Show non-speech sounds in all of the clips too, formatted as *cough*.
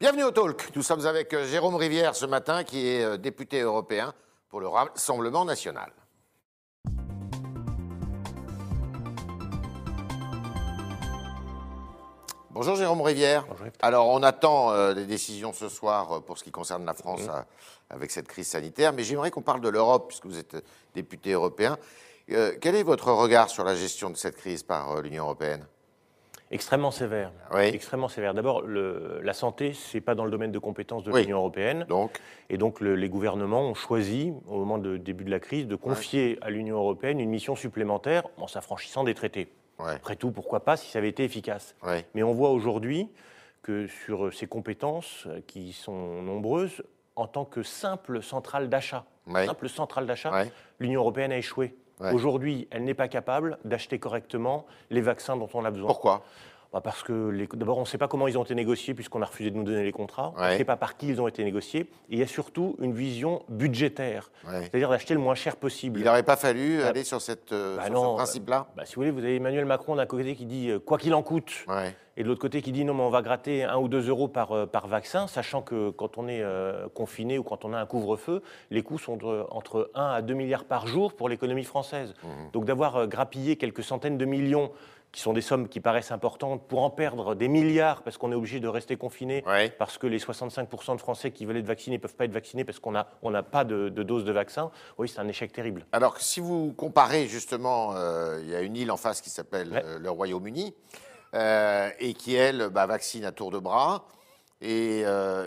Bienvenue au Talk. Nous sommes avec euh, Jérôme Rivière ce matin, qui est euh, député européen pour le Rassemblement national. Bonjour Jérôme Rivière. Alors on attend euh, des décisions ce soir pour ce qui concerne la France avec cette crise sanitaire, mais j'aimerais qu'on parle de l'Europe puisque vous êtes député européen. quel est votre regard sur la gestion de cette crise par l'Union européenne? Extrêmement sévère. Extrêmement sévère. D'abord, la santé, ce n'est pas dans le domaine de compétences de l'Union européenne. Donc. Et donc, les gouvernements ont choisi, au moment du début de la crise, de confier à l'Union européenne une mission supplémentaire en s'affranchissant des traités. Après tout, pourquoi pas si ça avait été efficace Mais on voit aujourd'hui que sur ces compétences, qui sont nombreuses, en tant que simple centrale d'achat, simple centrale d'achat, l'Union européenne a échoué. Aujourd'hui, elle n'est pas capable d'acheter correctement les vaccins dont on a besoin. Pourquoi? Bah, parce que d'abord, on ne sait pas comment ils ont été négociés puisqu'on a refusé de nous donner les contrats. On ne sait pas par qui ils ont été négociés. Et il y a surtout une vision budgétaire, c'est-à-dire d'acheter le moins cher possible. Il n'aurait pas fallu bah, aller sur, cette, euh, bah ce principe-là Si vous voulez, vous avez Emmanuel Macron d'un côté qui dit euh, quoi qu'il en coûte. Et de l'autre côté qui dit non, mais on va gratter un ou deux euros par, euh, par vaccin, sachant que quand on est confiné ou quand on a un couvre-feu, les coûts sont entre 1 à 2 milliards par jour pour l'économie française. Mmh. Donc d'avoir grappillé quelques centaines de millions qui sont des sommes qui paraissent importantes, pour en perdre des milliards parce qu'on est obligé de rester confiné, parce que les 65% de Français qui veulent être vaccinés ne peuvent pas être vaccinés parce qu'on n'a on pas de, dose de vaccin, oui, c'est un échec terrible. Alors, si vous comparez justement, euh, il y a une île en face qui s'appelle euh, le Royaume-Uni, euh, et qui, elle, bah, vaccine à tour de bras, et,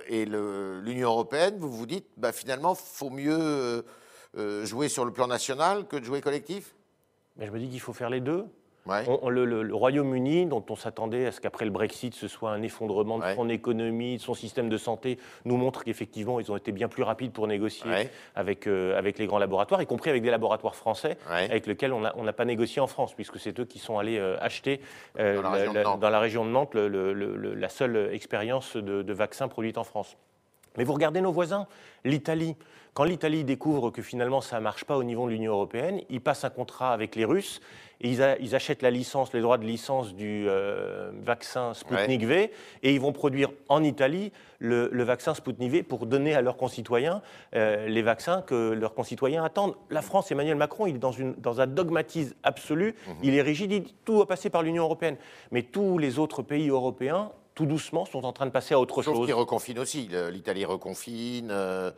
et l'Union européenne, vous vous dites, bah, finalement, il faut mieux jouer sur le plan national que de jouer collectif? Mais Je me dis qu'il faut faire les deux le, Royaume-Uni, dont on s'attendait à ce qu'après le Brexit, ce soit un effondrement de son économie, de son système de santé, nous montre qu'effectivement, ils ont été bien plus rapides pour négocier avec, euh, avec les grands laboratoires, y compris avec des laboratoires français, avec lesquels on n'a pas négocié en France, puisque c'est eux qui sont allés euh, acheter euh, dans, la région de Nantes la seule expérience de, de vaccin produite en France. Mais vous regardez nos voisins, l'Italie. Quand l'Italie découvre que finalement ça ne marche pas au niveau de l'Union européenne, ils passent un contrat avec les Russes et ils, achètent la licence, les droits de licence du euh, vaccin Sputnik V et ils vont produire en Italie le, vaccin Sputnik V pour donner à leurs concitoyens euh, les vaccins que leurs concitoyens attendent. La France, Emmanuel Macron, il est dans, une, dans un dogmatisme absolu, mhm. il est rigide, il dit tout va passer par l'Union européenne. Mais tous les autres pays européens tout doucement, sont en train de passer à autre chose. qui reconfine aussi. L'Italie reconfine. Euh,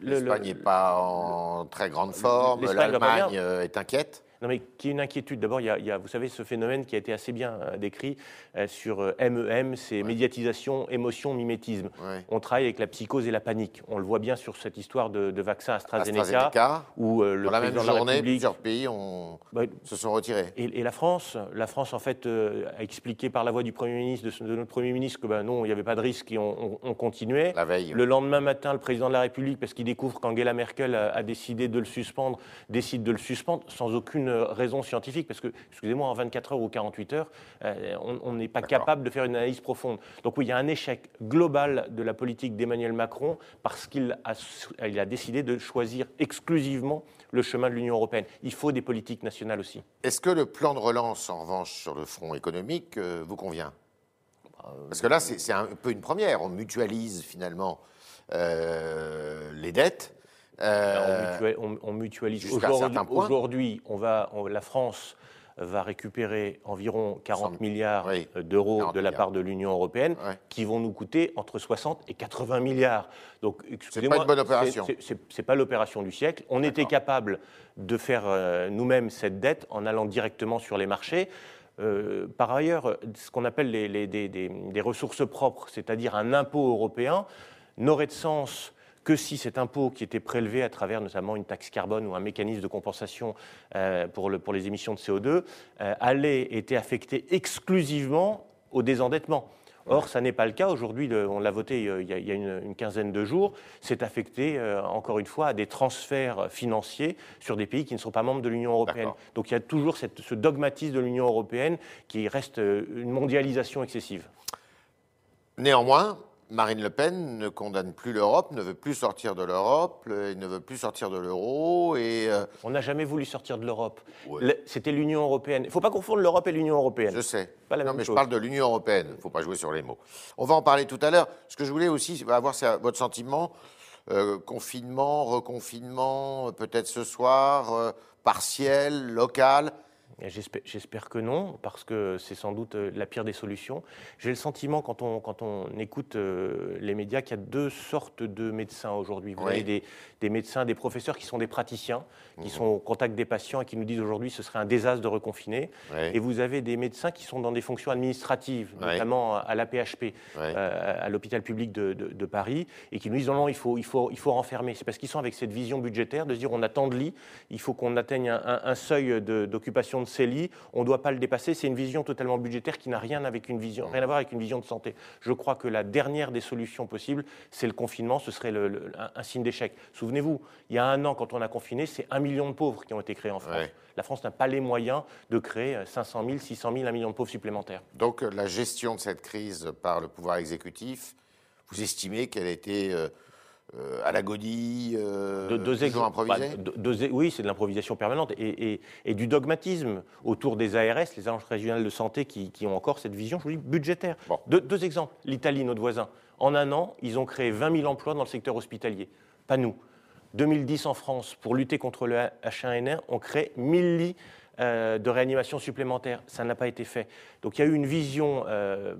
L'Espagne n'est pas en très grande forme. L'Allemagne est inquiète. Non, mais qui est une inquiétude. D'abord, il, y, a, vous savez, ce phénomène qui a été assez bien euh, décrit euh, sur MEM, euh, c'est médiatisation, émotion, mimétisme. On travaille avec la psychose et la panique. On le voit bien sur cette histoire de, vaccin AstraZeneca, AstraZeneca où le Dans la même journée, plusieurs pays ont, bah, se sont retirés. Et, la France, la France en fait a expliqué par la voix du Premier ministre, de, notre Premier ministre, que ben, non, il n'y avait pas de risque et on, continuait. La veille. Le lendemain matin, le président de la République, parce qu'il découvre qu'Angela Merkel a décidé de le suspendre, décide de le suspendre sans aucune raison scientifique, parce que, excusez-moi, en 24 heures ou 48 heures, euh, on n'est pas capable de faire une analyse profonde. Donc oui, il y a un échec global de la politique d'Emmanuel Macron parce qu'il a, il a décidé de choisir exclusivement le chemin de l'Union européenne. Il faut des politiques nationales aussi. Est-ce que le plan de relance, en revanche, sur le front économique, euh, vous convient? Bah, Parce que là, c'est un peu une première. On mutualise finalement euh, les dettes. Euh, on, mutualise. Aujourd'hui, on va, la France va récupérer environ 40 milliards d'euros de la part de l'Union européenne, qui vont nous coûter entre 60 et 80 milliards. Donc, excusez-moi, c'est pas une bonne opération. C'est pas l'opération du siècle. On était capable de faire euh, nous-mêmes cette dette en allant directement sur les marchés. Euh, par ailleurs, ce qu'on appelle les, des, ressources propres, c'est-à-dire un impôt européen, n'aurait de sens que si cet impôt qui était prélevé à travers notamment une taxe carbone ou un mécanisme de compensation euh, pour, le, pour, les émissions de CO2 euh, allait été affecté exclusivement au désendettement. Or, ça n'est pas le cas. Aujourd'hui, on l'a voté euh, il y a, une, quinzaine de jours. C'est affecté, encore une fois, à des transferts financiers sur des pays qui ne sont pas membres de l'Union européenne. Donc il y a toujours cette, ce dogmatisme de l'Union européenne qui reste une mondialisation excessive. Néanmoins, Marine Le Pen ne condamne plus l'Europe, ne veut plus sortir de l'Europe, ne veut plus sortir de l'euro. Et euh, On n'a jamais voulu sortir de l'Europe. C'était l'Union européenne. Il ne faut pas confondre l'Europe et l'Union européenne. Je sais. Pas la non, mais je parle de l'Union européenne. Il ne faut pas jouer sur les mots. On va en parler tout à l'heure. Ce que je voulais aussi avoir, c'est votre sentiment. Euh, confinement, reconfinement, peut-être ce soir, euh, partiel, local. J'espère que non, parce que c'est sans doute euh, la pire des solutions. J'ai le sentiment, quand on, quand on écoute euh, les médias, qu'il y a deux sortes de médecins aujourd'hui. Vous avez des, des, médecins, des professeurs qui sont des praticiens, qui mhm. sont au contact des patients et qui nous disent aujourd'hui ce serait un désastre de reconfiner. Et vous avez des médecins qui sont dans des fonctions administratives, notamment à l'APHP, euh, à l'hôpital public de, de, Paris, et qui nous disent non, non, il faut, il faut, il faut renfermer. C'est parce qu'ils sont avec cette vision budgétaire de se dire on a tant de lits, il faut qu'on atteigne un, un seuil d'occupation de CELI, on ne doit pas le dépasser. C'est une vision totalement budgétaire qui n'a rien, avec une vision, rien à voir avec une vision de santé. Je crois que la dernière des solutions possibles, c'est le confinement. Ce serait un, signe d'échec. Souvenez-vous, il y a un an, quand on a confiné, c'est un million de pauvres qui ont été créés en France. La France n'a pas les moyens de créer 500 000, 600 000, un million de pauvres supplémentaires. Donc la gestion de cette crise par le pouvoir exécutif, vous estimez qu'elle a été... Euh, euh, à la godille, euh, deux, exemples. Bah, oui, c'est de l'improvisation permanente et, du dogmatisme autour des ARS, les agences régionales de santé, qui, ont encore cette vision, je vous dis, budgétaire. deux exemples. L'Italie, notre voisin. En un an, ils ont créé 20 000 emplois dans le secteur hospitalier. Pas nous. 2010 en France, pour lutter contre le H1N1, on crée 1000 lits euh, de réanimation supplémentaire. Ça n'a pas été fait. Donc il y a eu une vision euh,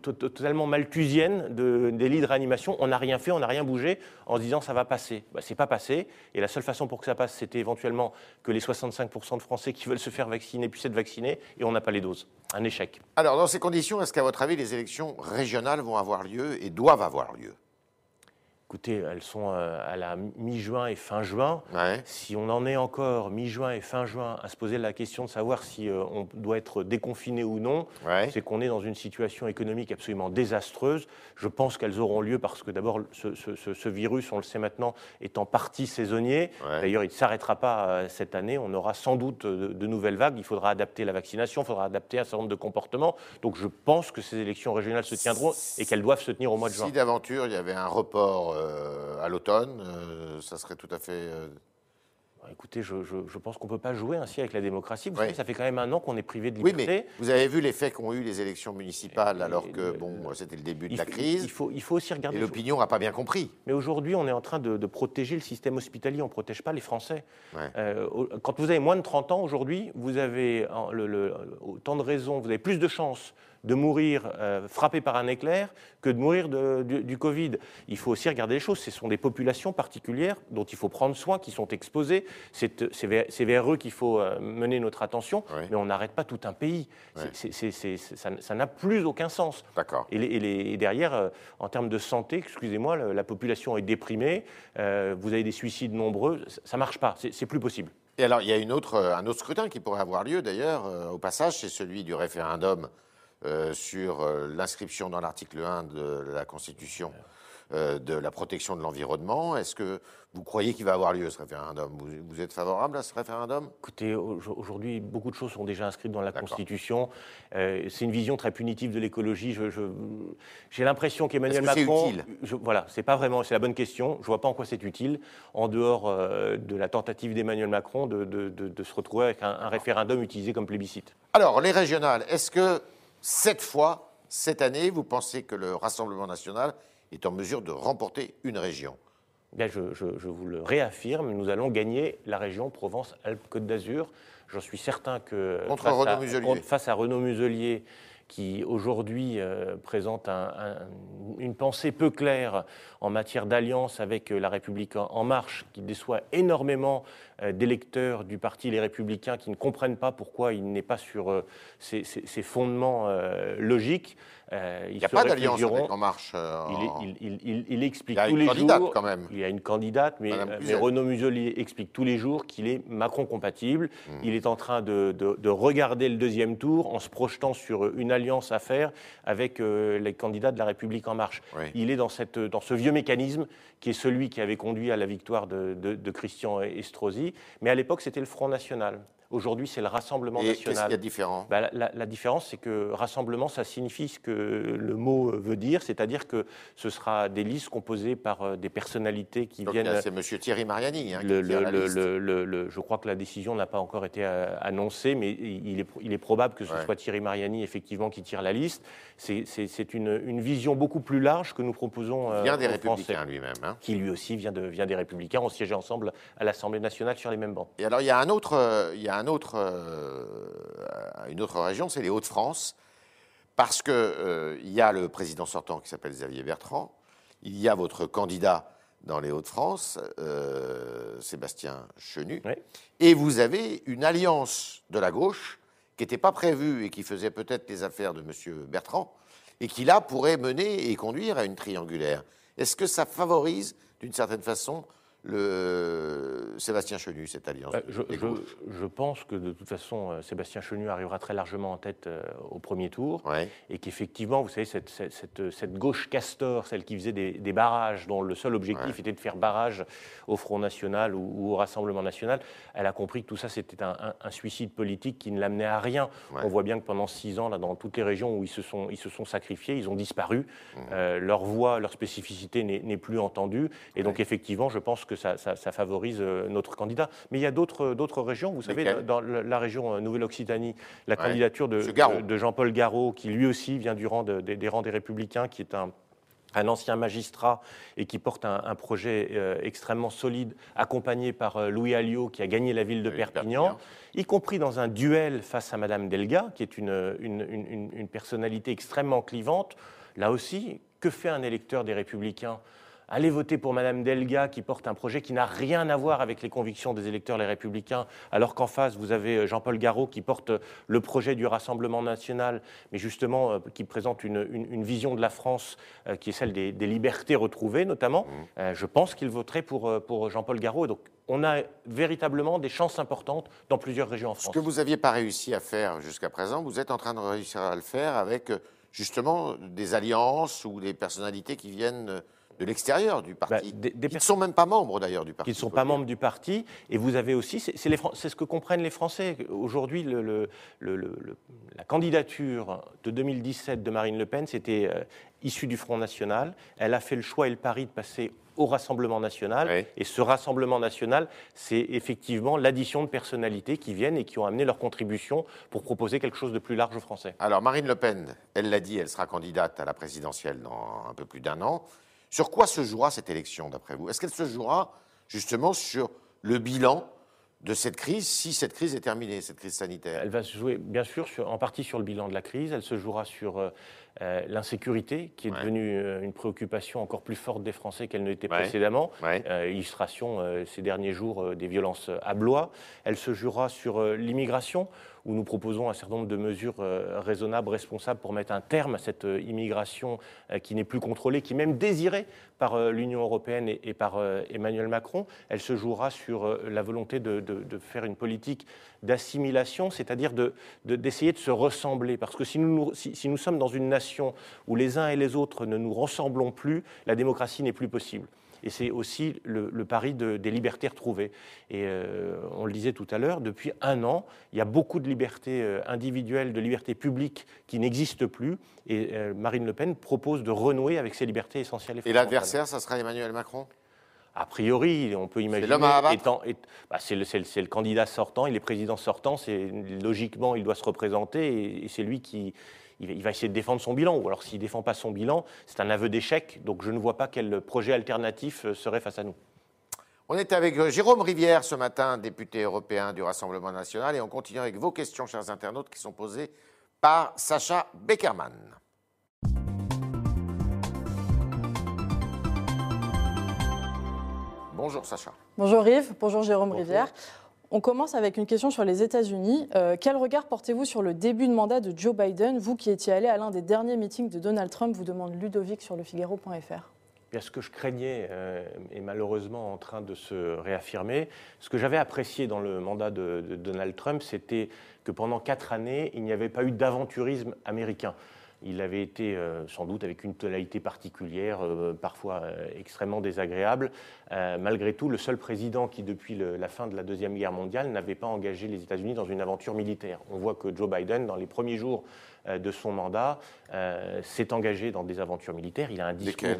totalement malthusienne des lits de réanimation. On n'a rien fait, on n'a rien bougé en se disant ça va passer. Bah, c'est pas passé. Et la seule façon pour que ça passe, c'était éventuellement que les 65% de Français qui veulent se faire vacciner puissent être vaccinés. Et on n'a pas les doses. Un échec. Alors dans ces conditions, est-ce qu'à votre avis, les élections régionales vont avoir lieu et doivent avoir lieu? Écoutez, elles sont euh, à la mi-juin et fin juin. Si on en est encore mi-juin et fin juin à se poser la question de savoir si euh, on doit être déconfiné ou non, c'est qu'on est dans une situation économique absolument désastreuse. Je pense qu'elles auront lieu parce que d'abord, ce, virus, on le sait maintenant, est en partie saisonnier. D'ailleurs, il ne s'arrêtera pas euh, cette année. On aura sans doute de, nouvelles vagues. Il faudra adapter la vaccination, il faudra adapter un certain nombre de comportements. Donc je pense que ces élections régionales se tiendront et qu'elles doivent se tenir au mois de juin. Si d'aventure il y avait un report à l'automne, euh, ça serait tout à fait euh, bah, écoutez, je, pense qu'on ne peut pas jouer ainsi avec la démocratie. Vous savez, ça fait quand même un an qu'on est privé de liberté. Oui, mais vous avez vu l'effet qu'ont eu les élections municipales alors que bon, c'était le début de la crise. Il faut, il faut aussi regarder. Et l'opinion n'a pas bien compris. Mais aujourd'hui, on est en train de, protéger le système hospitalier. On ne protège pas les Français. quand vous avez moins de 30 ans aujourd'hui, vous avez le, autant de raisons, vous avez plus de chances de mourir euh, frappé par un éclair que de mourir du, Covid. Il faut aussi regarder les choses. Ce sont des populations particulières dont il faut prendre soin, qui sont exposées. C'est vers, eux qu'il faut euh, mener notre attention, mais on n'arrête pas tout un pays. ça n'a plus aucun sens. D'accord. Et, derrière, euh, en termes de santé, excusez-moi, la, population est déprimée, vous avez des suicides nombreux, ça ne marche pas, c'est plus possible. Et alors, il y a une autre, un autre scrutin qui pourrait avoir lieu d'ailleurs, au passage, c'est celui du référendum euh, sur euh, l'inscription dans l'article 1 de la Constitution euh, de la protection de l'environnement. Est-ce que vous croyez qu'il va avoir lieu ce référendum? Vous, êtes favorable à ce référendum? Écoutez, aujourd'hui, beaucoup de choses sont déjà inscrites dans la Constitution. c'est une vision très punitive de l'écologie. J'ai l'impression qu'Emmanuel Macron. C'est utile? Voilà, c'est pas vraiment, c'est la bonne question. Je vois pas en quoi c'est utile, en dehors de la tentative d'Emmanuel Macron de, de, se retrouver avec un, un référendum utilisé comme plébiscite. Alors, les régionales, est-ce que cette fois, cette année, vous pensez que le Rassemblement national est en mesure de remporter une région Bien, je, vous le réaffirme, nous allons gagner la région Provence-Alpes-Côte d'Azur. J'en suis certain que Contre face, à, Muselier. face à Renaud Muselier, qui aujourd'hui euh, présente une pensée peu claire en matière d'alliance avec euh, la République en, marche, qui déçoit énormément euh, d'électeurs du parti Les Républicains qui ne comprennent pas pourquoi il n'est pas sur ses, fondements logiques. il n'y a pas d'alliance avec En Marche. il, explique tous les jours. Quand même. Il y a une candidate, mais, Renaud Muselier explique tous les jours qu'il est Macron compatible. Hmm. Il est en train de, de, regarder le deuxième tour en se projetant sur une alliance à faire avec les candidats de la République en marche. Il est dans, cette, dans ce vieux mécanisme qui est celui qui avait conduit à la victoire de, Christian Estrosi. Mais à l'époque, c'était le Front National. Aujourd'hui, c'est le Rassemblement Et national. qu'est-ce qu'il y a de différent? Bah, la, la différence, c'est que rassemblement, ça signifie ce que le mot veut dire, c'est-à-dire que ce sera des listes composées par euh, des personnalités qui Donc, viennent. là, C'est M. Thierry Mariani hein, qui Le- tire le- la le- liste. le- je crois que la décision n'a pas encore été euh, annoncée, mais il est, il est probable que ce Ouais. soit Thierry Mariani effectivement qui tire la liste. C'est- C'est c'est une, une vision beaucoup plus large que nous proposons euh, Il vient des Républicains lui-même. Hein. qui lui aussi vient, de, vient des Républicains. On siégeait ensemble à l'Assemblée nationale sur les mêmes bancs. Et alors, il y a un autre, euh, il y a un autre, euh, une autre région, c'est les Hauts-de-France, parce que euh, y a le président sortant qui s'appelle Xavier Bertrand, il y a votre candidat dans les Hauts-de-France, euh, Sébastien Chenu, Oui. et vous avez une alliance de la gauche qui n'était pas prévue et qui faisait peut-être les affaires de M. Bertrand, et qui là pourrait mener et conduire à une triangulaire. Est-ce que ça favorise, d'une certaine façon, le Sébastien Chenu, cette alliance Euh, Je, pense que de toute façon, euh, Sébastien Chenu arrivera très largement en tête euh, au premier tour. Ouais. et qu'effectivement, vous savez, cette, cette- cette- cette gauche castor, celle qui faisait des, des barrages, dont le seul objectif Ouais. était de faire barrage au Front National ou, ou au Rassemblement National, elle a compris que tout ça, c'était un, un- un suicide politique qui ne l'amenait à rien. Ouais. On voit bien que pendant six ans, là, dans toutes les régions où ils se sont, ils se sont sacrifiés, ils ont disparu. Mmh. Euh, leur voix, leur spécificité n'est plus entendue. Et donc, effectivement, je pense que ça, ça- ça favorise euh, notre candidat. Mais il y a d'autres d'autres régions. Vous savez, dans la, région euh, Nouvelle-Occitanie, la Ouais. candidature de, Jean-Paul Garot, qui lui aussi vient du rang de- des- rangs des Républicains, qui est un, un ancien magistrat et qui porte un, un projet euh, extrêmement solide, accompagné par euh, Louis Alliot, qui a gagné la ville de Perpignan, Perpignan. y compris dans un duel face à Madame Delga, qui est une, une- une- une- une personnalité extrêmement clivante. Là aussi, que fait un électeur des Républicains Allez voter pour Madame Delga qui porte un projet qui n'a rien à voir avec les convictions des électeurs les républicains, alors qu'en face, vous avez euh, Jean-Paul Garot qui porte euh, le projet du Rassemblement national, mais justement euh, qui présente une, une- une vision de la France qui est celle des, des libertés retrouvées, notamment. Euh, je pense qu'il voterait pour, pour Jean-Paul. Et donc, on a véritablement des chances importantes dans plusieurs régions en Ce France. que vous n'aviez pas réussi à faire jusqu'à présent, vous êtes en train de réussir à le faire avec justement des alliances ou des personnalités qui viennent de l'extérieur du parti, Bah, des- des qui ne sont même pas membres d'ailleurs du parti. qui ne sont pas dire. membres du parti. Et vous avez aussi, c'est ce que comprennent les Français. Aujourd'hui, le- le- le- la candidature de 2017 de Marine Le Pen, c'était euh, issu du Front National. Elle a fait le choix et le pari de passer au Rassemblement National. Oui. Et ce Rassemblement National, c'est effectivement l'addition de personnalités qui viennent et qui ont amené leur contribution pour proposer quelque chose de plus large aux Français. Alors Marine Le Pen, elle l'a dit, elle sera candidate à la présidentielle dans un peu plus d'un an. Sur quoi se jouera cette élection d'après vous? Est-ce qu'elle se jouera justement sur le bilan de cette crise, si cette crise est terminée, cette crise sanitaire? Elle va se jouer, bien sûr, sur- en partie sur le bilan de la crise. Elle se jouera sur euh, euh, l'insécurité, qui est Ouais. devenue euh, une préoccupation encore plus forte des Français qu'elle ne l'était Ouais. précédemment. Ouais. Euh, illustration ces derniers jours des violences à Blois. Elle se jouera sur l'immigration, où nous proposons un certain nombre de mesures euh, raisonnables, responsables pour mettre un terme à cette euh, immigration euh, qui n'est plus contrôlée, qui est même désirée par l'Union européenne et, par Emmanuel Macron. Elle se jouera sur la volonté de, faire une politique d'assimilation, c'est-à-dire de- de- d'essayer de, se ressembler. Parce que si nous, si nous sommes dans une nation où les uns et les autres ne nous ressemblons plus, la démocratie n'est plus possible. Et c'est aussi le, le pari de- des libertés retrouvées. Et euh, on le disait tout à l'heure, depuis un an, il y a beaucoup de libertés euh, individuelles, de libertés publiques qui n'existent plus. Et euh, Marine Le Pen propose de renouer avec ces libertés essentielles. Et fondamentales. l'adversaire, ça sera Emmanuel Macron? A priori, on peut imaginer. l'homme à étant- bah, c'est le, c'est le- c'est le candidat sortant, il est président sortant. C'est logiquement, il doit se représenter et, et c'est lui qui. Il va, il va essayer de défendre son bilan. Ou alors, s'il ne défend pas son bilan, c'est un aveu d'échec. Donc, je ne vois pas quel projet alternatif euh, serait face à nous. On est avec euh, Jérôme Rivière ce matin, député européen du Rassemblement national, et on continue avec vos questions, chers internautes, qui sont posées par Sacha Beckerman. Bonjour Sacha. Bonjour Yves, bonjour Jérôme Bonjour. Rivière. On commence avec une question sur les États-Unis. Euh, quel regard portez-vous sur le début de mandat de Joe Biden? Vous qui étiez allé à l'un des derniers meetings de Donald Trump, vous demande Ludovic sur lefigaro.fr. Bien, ce que je craignais euh, est malheureusement en train de se réaffirmer. Ce que j'avais apprécié dans le mandat de Donald Trump, c'était que pendant quatre années, il n'y avait pas eu d'aventurisme américain. Il avait été sans doute avec une tonalité particulière, parfois extrêmement désagréable. malgré tout, le seul président qui, depuis la fin de la Deuxième Guerre mondiale, n'avait pas engagé les États-Unis dans une aventure militaire. On voit que Joe Biden, dans les premiers jours de son mandat, s'est engagé dans des aventures militaires. Il a un discours. Euh,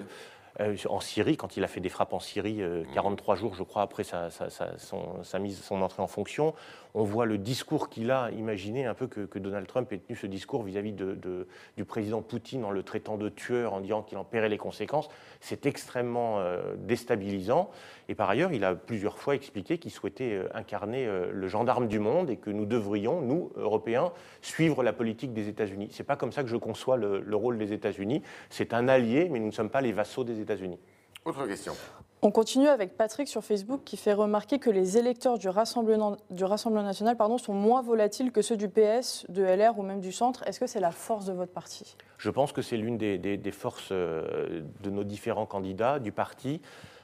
en Syrie, quand il a fait des frappes en Syrie, 43 euh, jours, je crois, après sa, son, mise, son entrée en fonction, on voit le discours qu'il a imaginé un peu que, Donald Trump ait tenu ce discours vis-à-vis de, du président Poutine en le traitant de tueur, en disant qu'il en paierait les conséquences. C'est extrêmement euh, déstabilisant. Et par ailleurs, il a plusieurs fois expliqué qu'il souhaitait incarner le gendarme du monde et que nous devrions, nous, Européens, suivre la politique des États-Unis. C'est pas comme ça que je conçois le, le rôle des États-Unis. C'est un allié, mais nous ne sommes pas les vassaux des États-Unis. États-Unis. Autre question. On continue avec Patrick sur Facebook qui fait remarquer que les électeurs du Rassemblement, du Rassemblement national pardon, sont moins volatiles que ceux du PS, de LR ou même du centre. Est-ce que c'est la force de votre parti? Je pense que c'est l'une des, des, forces euh, de nos différents candidats, du parti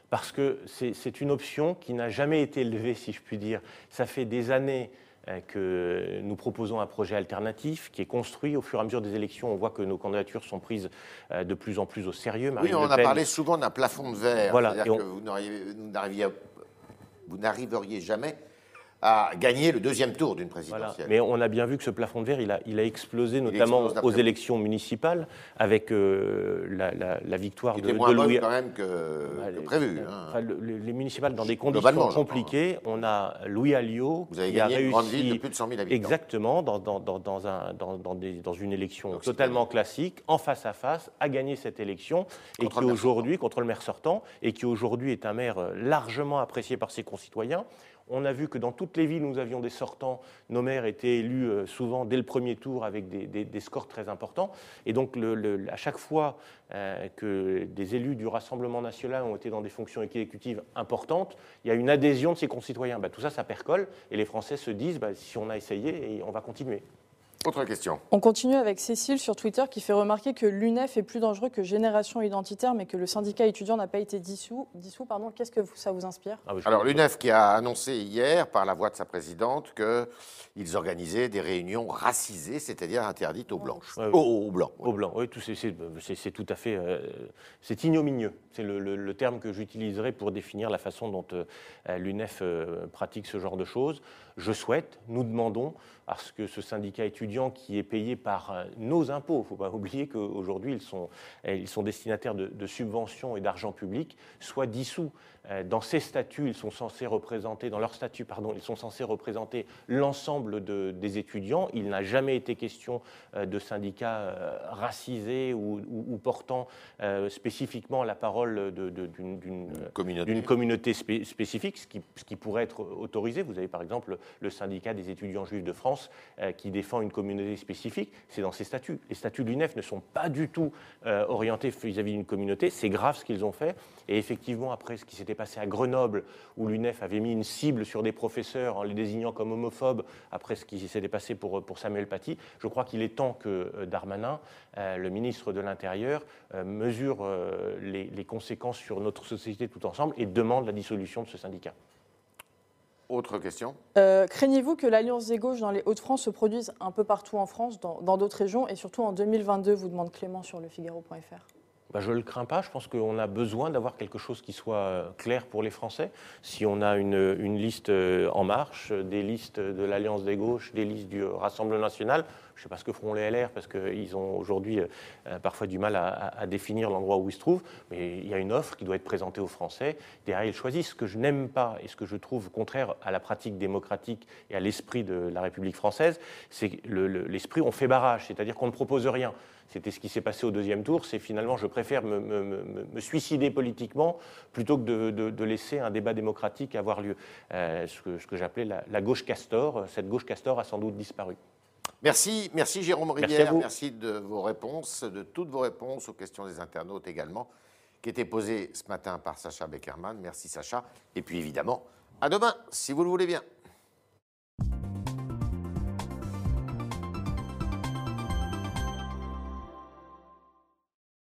parce que c'est une option qui n'a jamais été levée, si je puis dire. Ça fait des années euh, que nous proposons un projet alternatif qui est construit au fur et à mesure des élections. On voit que nos candidatures sont prises euh, de plus en plus au sérieux. oui, on a parlé souvent d'un plafond de verre. Voilà, C'est-à-dire que vous n'arriveriez jamais à gagner le deuxième tour d'une présidentielle. Mais on a bien vu que ce plafond de verre, il a, il a explosé, notamment aux élections municipales, avec euh, la, victoire de, moins de Louis. quand même que, prévu. Hein. les municipales dans des conditions compliquées. On a Louis Alliot Vous avez gagné une grande ville de plus de 100 000 habitants. Exactement, dans, dans, dans, un, dans, des, dans une élection totalement classique, en face à face, a gagné cette élection et qui aujourd'hui contre le maire sortant et qui aujourd'hui est un maire largement apprécié par ses concitoyens. On a vu que dans toutes les villes où nous avions des sortants, nos maires étaient élus euh, souvent dès le premier tour avec des, scores très importants. Et donc, à chaque fois euh, que des élus du Rassemblement national ont été dans des fonctions exécutives importantes, il y a une adhésion de ses concitoyens. Bah, tout ça, ça percole. Et les Français se disent, bah, si on a essayé, on va continuer. Autre question. On continue avec Cécile sur Twitter qui fait remarquer que l'UNEF est plus dangereux que Génération Identitaire, mais que le syndicat étudiant n'a pas été dissous. dissous Qu'est-ce que ça vous inspire? Ah Alors l'UNEF qui a annoncé hier, par la voix de sa présidente, qu'ils organisaient des réunions racisées, c'est-à-dire interdites aux blanches. aux, blancs. Aux blancs, oui, c'est tout à fait... Euh, c'est ignominieux. C'est le, terme que j'utiliserai pour définir la façon dont euh, l'UNEF euh, pratique ce genre de choses. Je souhaite, nous demandons parce que ce syndicat étudiant qui est payé par euh, nos impôts, il ne faut pas *laughs* oublier qu'aujourd'hui ils sont, sont destinataires de, de subventions et d'argent public, soit dissous. Euh, dans ces statuts, ils sont censés représenter, dans leur statut, pardon, ils sont censés représenter l'ensemble de, des étudiants. Il n'a jamais été question euh, de syndicats racisés ou, portant spécifiquement la parole d'une communauté. communauté spécifique, ce qui, ce qui pourrait être autorisé. Vous avez par exemple le syndicat des étudiants juifs de France euh, qui défend une communauté spécifique, c'est dans ses statuts. Les statuts de l'UNEF ne sont pas du tout euh, orientés vis-à-vis d'une communauté. C'est grave ce qu'ils ont fait. Et effectivement, après ce qui s'était passé à Grenoble, où l'UNEF avait mis une cible sur des professeurs en les désignant comme homophobes, après ce qui s'était passé pour, pour Samuel Paty, je crois qu'il est temps que euh, Darmanin, le ministre de l'Intérieur, mesure les, les conséquences sur notre société tout ensemble et demande la dissolution de ce syndicat. Autre question. Euh, Craignez-vous que l'Alliance des gauches dans les Hauts-de-France se produise un peu partout en France, dans d'autres régions, et surtout en 2022, vous demande Clément sur le Figaro.fr bah, je ne le crains pas. Je pense qu'on a besoin d'avoir quelque chose qui soit euh, clair pour les Français. Si on a une, liste euh, en marche, des listes de l'Alliance des gauches, des listes du Rassemblement national, je ne sais pas ce que feront les LR parce qu'ils ont aujourd'hui euh, parfois du mal à, définir l'endroit où ils se trouvent, mais il y a une offre qui doit être présentée aux Français. Derrière, ils choisissent. Ce que je n'aime pas et ce que je trouve contraire à la pratique démocratique et à l'esprit de la République française, c'est l'esprit on fait barrage, c'est-à-dire qu'on ne propose rien. C'était ce qui s'est passé au deuxième tour. C'est finalement, je préfère me, suicider politiquement plutôt que de, laisser un débat démocratique avoir lieu. Euh, ce que, j'appelais la, la gauche castor. Cette gauche castor a sans doute disparu. Merci, merci Jérôme Rivière, merci, de vos réponses, de toutes vos réponses aux questions des internautes également, qui étaient posées ce matin par Sacha Beckerman. Merci Sacha. Et puis évidemment, à demain, si vous le voulez bien.